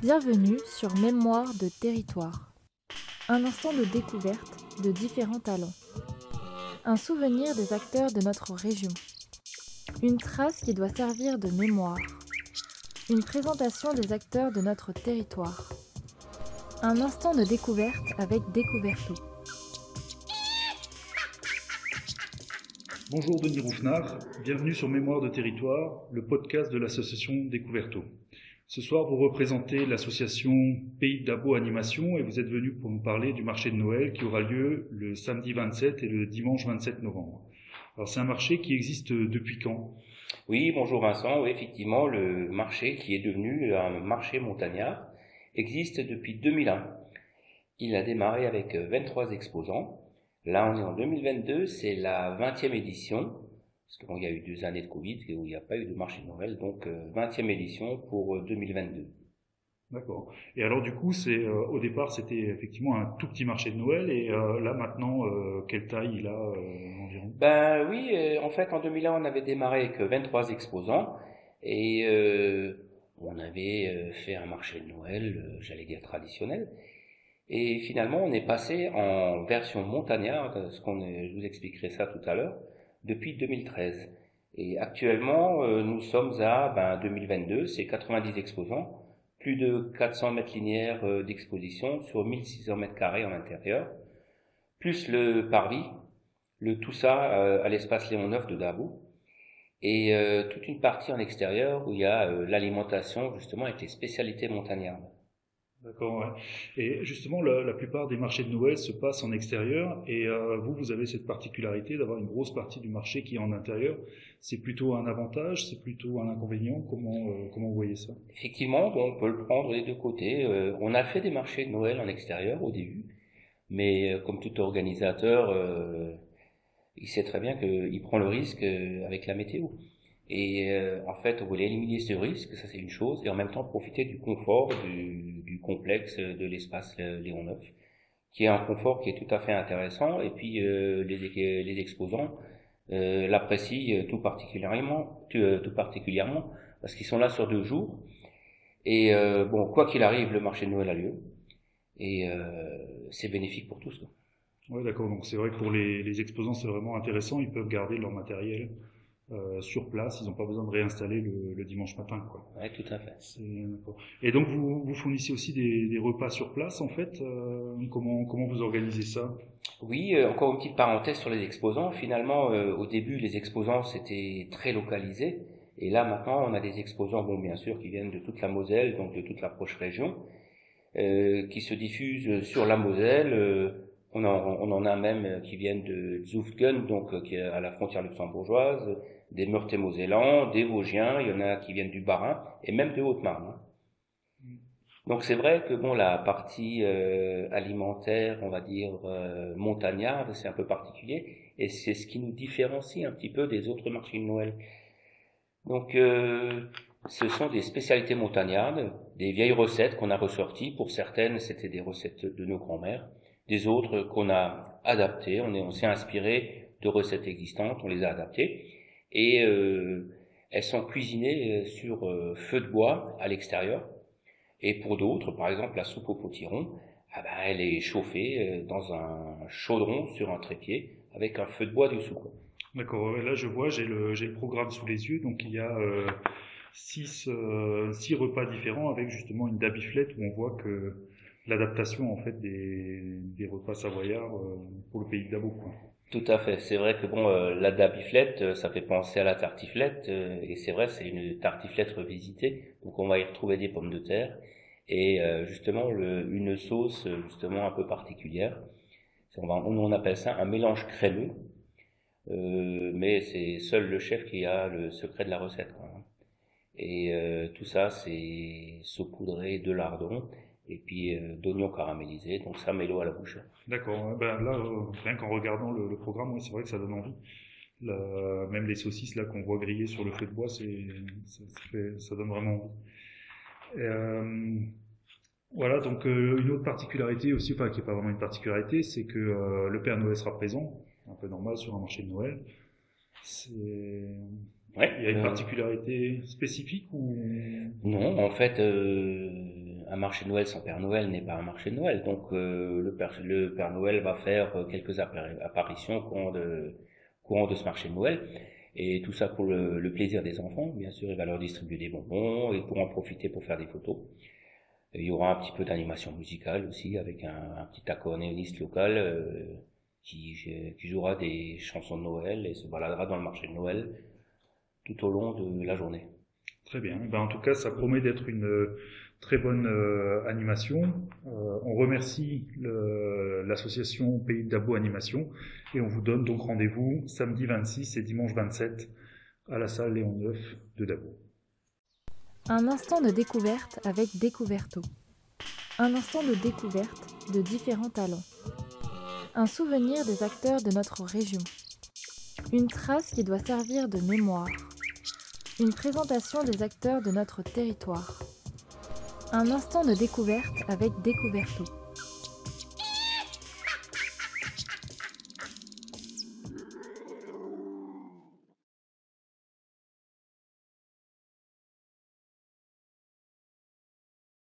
Bienvenue sur Mémoire de territoire. Un instant de découverte de différents talents. Un souvenir des acteurs de notre région. Une trace qui doit servir de mémoire. Une présentation des acteurs de notre territoire. Un instant de découverte avec Découverto. Bonjour Denis Roufnard, bienvenue sur Mémoire de territoire, le podcast de l'association Découverto. Ce soir, vous représentez l'association Pays d'Abo Animation et vous êtes venu pour nous parler du marché de Noël qui aura lieu le samedi 27 et le dimanche 27 novembre. Alors c'est un marché qui existe depuis quand? Oui, bonjour Vincent. Effectivement, le marché qui est devenu un marché montagnard existe depuis 2001. Il a démarré avec 23 exposants. Là, on est en 2022, c'est la 20e édition parce qu'il y a eu deux années de Covid où il n'y a pas eu de marché de Noël, donc 20e euh, édition pour 2022. Euh, D'accord. Et alors du coup, c'est euh, au départ c'était effectivement un tout petit marché de Noël et là maintenant quelle taille il a environ? Ben oui, en fait en 2001 on avait démarré avec 23 exposants et on avait fait un marché de Noël, j'allais dire traditionnel. Et finalement on est passé en version montagnarde, ce qu'on je vous expliquerai ça tout à l'heure depuis 2013. Et actuellement, euh, nous sommes à ben, 2022, c'est 90 exposants, plus de 400 mètres linéaires euh, d'exposition sur 1600 mètres carrés en intérieur, plus le parvis, le tout ça euh, à l'espace Léon Neuf de Dabo, et toute une partie en extérieur où il y a l'alimentation justement avec les spécialités montagnardes. D'accord, ouais. Et justement, la, la, plupart des marchés de Noël se passent en extérieur, et euh, vous, vous avez cette particularité d'avoir une grosse partie du marché qui est en intérieur. C'est plutôt un avantage, c'est plutôt un inconvénient? Comment euh, comment vous voyez ça? Effectivement, on peut le prendre des deux côtés. Euh, on a fait des marchés de Noël en extérieur au début, mais euh, comme tout organisateur, il sait très bien qu'il prend le risque avec la météo. Et euh, en fait, on voulait éliminer ce risque, ça c'est une chose, et en même temps profiter du confort du, complexe de l'espace Léon Neuf, qui est un confort qui est tout à fait intéressant, et puis euh, les, exposants euh, l'apprécient tout particulièrement, tout, particulièrement, parce qu'ils sont là sur deux jours. Et bon, quoi qu'il arrive, le marché de Noël a lieu, et c'est bénéfique pour tous. Oui, d'accord. Donc c'est vrai que pour les exposants, c'est vraiment intéressant. Ils peuvent garder leur matériel euh, sur place, ils n'ont pas besoin de réinstaller le, le dimanche matin. Quoi. Ouais, tout à fait. Et donc vous, vous fournissez aussi des, des, repas sur place en fait. Euh, comment comment vous organisez ça? Oui, euh, encore une petite parenthèse sur les exposants. Finalement, euh, au début, les exposants c'était très localisé, et là maintenant, on a des exposants, bon bien sûr, qui viennent de toute la Moselle, donc de toute la proche région, qui se diffusent sur la Moselle. On en, on en a même qui viennent de Zufgen, donc qui est à la frontière luxembourgeoise, des Meurthe-et-Mosellans, des Vosgiens, il y en a qui viennent du Bas-Rhin et même de Haute-Marne. Hein. Donc c'est vrai que bon la partie euh, alimentaire, on va dire euh, montagnarde, c'est un peu particulier et c'est ce qui nous différencie un petit peu des autres marchés de Noël. Donc euh, ce sont des spécialités montagnardes, des vieilles recettes qu'on a ressorties. Pour certaines, c'était des recettes de nos grands-mères, des autres qu'on a adaptées. On, on s'est inspiré de recettes existantes, on les a adaptées et euh, elles sont cuisinées euh, sur euh, feu de bois à l'extérieur. Et pour d'autres, par exemple la soupe au potiron, ah ben, elle est chauffée dans un chaudron sur un trépied avec un feu de bois dessous. D'accord. Là, je vois, j'ai le, le programme sous les yeux, donc il y a euh, six, six repas différents avec justement une dabiflette où on voit que l'adaptation en fait des, repas savoyards pour le pays de Dabo. Tout à fait. C'est vrai que bon, euh, la dabiflette, euh, ça fait penser à la tartiflette, euh, et c'est vrai, c'est une tartiflette revisitée. Donc on va y retrouver des pommes de terre et justement une sauce justement un peu particulière. On, on appelle ça un mélange crémeux, mais c'est seul le chef qui a le secret de la recette. Hein. Et tout ça, c'est saupoudré de lardon et puis euh, d'oignons caramélisés, donc ça met l'eau à la bouche. D'accord, ben là, euh, rien qu'en regardant le, le programme, c'est vrai que ça donne envie. La, même les saucisses là qu'on voit griller sur le feu de bois, c'est, ça, donne vraiment envie. Euh, voilà, donc une autre particularité aussi, enfin qui est pas vraiment une particularité, c'est que le Père Noël sera présent, un peu normal sur un marché de Noël. C'est Ouais, il y a une particularité spécifique ou? Non, en fait, un marché de Noël sans Père Noël n'est pas un marché de Noël. Donc le, Père, le, Père, Noël va faire quelques apparitions au courant de, courant de ce marché de Noël. Et tout ça pour le, plaisir des enfants. Bien sûr, il va leur distribuer des bonbons, ils pourront en profiter pour faire des photos. il y aura un petit peu d'animation musicale aussi avec un, petit accordéoniste local euh, qui, qui, jouera des chansons de Noël et se baladera dans le marché de Noël tout au long de la journée. Très bien. Ben, en tout cas, ça promet d'être une très bonne euh, animation. Euh, on remercie l'association Pays de Dabo Animation et on vous donne donc rendez-vous samedi 26 et dimanche 27 à la salle Léon Neuf de Dabo. Un instant de découverte avec Découverto. Un instant de découverte de différents talents. Un souvenir des acteurs de notre région. Une trace qui doit servir de mémoire. Une présentation des acteurs de notre territoire. Un instant de découverte avec Découverto.